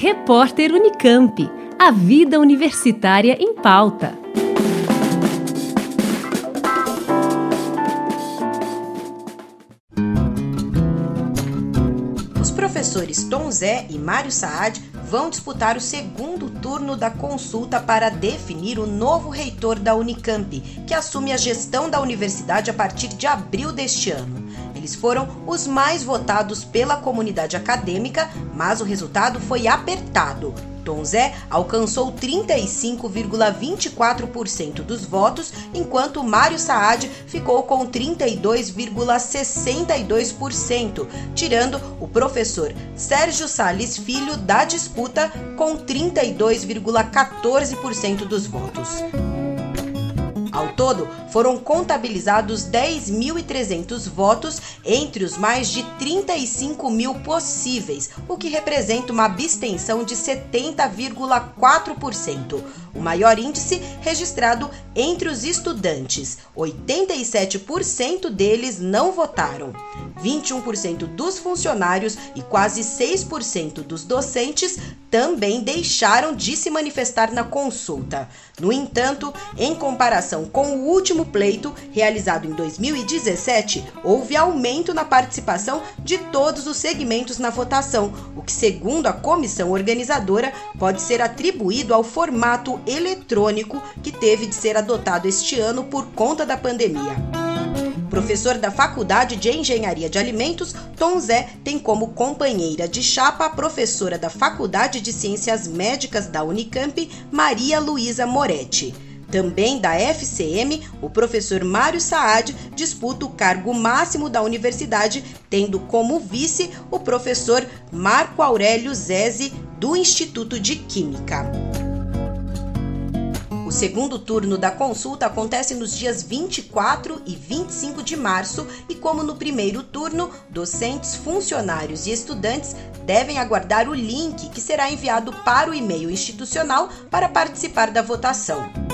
Repórter Unicamp. A vida universitária em pauta. Os professores Tom Zé e Mário Saad vão disputar o segundo turno da consulta para definir o novo reitor da Unicamp, que assume a gestão da universidade a partir de abril deste ano. Eles foram os mais votados pela comunidade acadêmica, mas o resultado foi apertado. Tom Zé alcançou 35,24% dos votos, enquanto Mário Saad ficou com 32,62%, tirando o professor Sérgio Sales Filho da disputa com 32,14% dos votos. Ao todo, foram contabilizados 10.300 votos entre os mais de 35 mil possíveis, o que representa uma abstenção de 70,4%, o maior índice registrado entre os estudantes. 87% deles não votaram. 21% dos funcionários e quase 6% dos docentes também deixaram de se manifestar na consulta. No entanto, em comparação com o último pleito, realizado em 2017, houve aumento na participação de todos os segmentos na votação, o que, segundo a comissão organizadora, pode ser atribuído ao formato eletrônico que teve de ser adotado este ano por conta da pandemia. Professor da Faculdade de Engenharia de Alimentos, Tom Zé tem como companheira de chapa a professora da Faculdade de Ciências Médicas da Unicamp, Maria Luísa Moretti. Também da FCM, o professor Mário Saad disputa o cargo máximo da universidade, tendo como vice o professor Marco Aurélio Zese, do Instituto de Química. O segundo turno da consulta acontece nos dias 24 e 25 de março e, como no primeiro turno, docentes, funcionários e estudantes devem aguardar o link que será enviado para o e-mail institucional para participar da votação.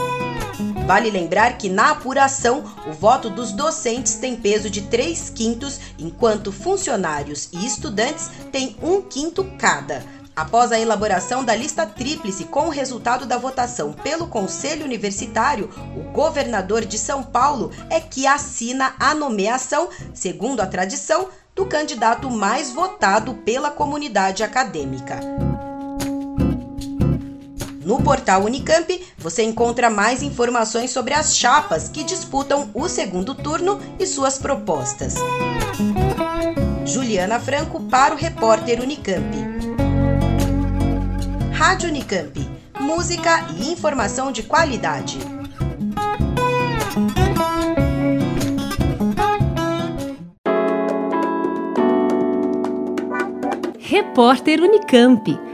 Vale lembrar que na apuração, o voto dos docentes tem peso de 3 quintos, enquanto funcionários e estudantes têm 1 quinto cada. Após a elaboração da lista tríplice com o resultado da votação pelo Conselho Universitário, o governador de São Paulo é que assina a nomeação, segundo a tradição, do candidato mais votado pela comunidade acadêmica. No portal Unicamp, você encontra mais informações sobre as chapas que disputam o segundo turno e suas propostas. Juliana Franco para o repórter Unicamp. Rádio Unicamp. Música e informação de qualidade. Repórter Unicamp.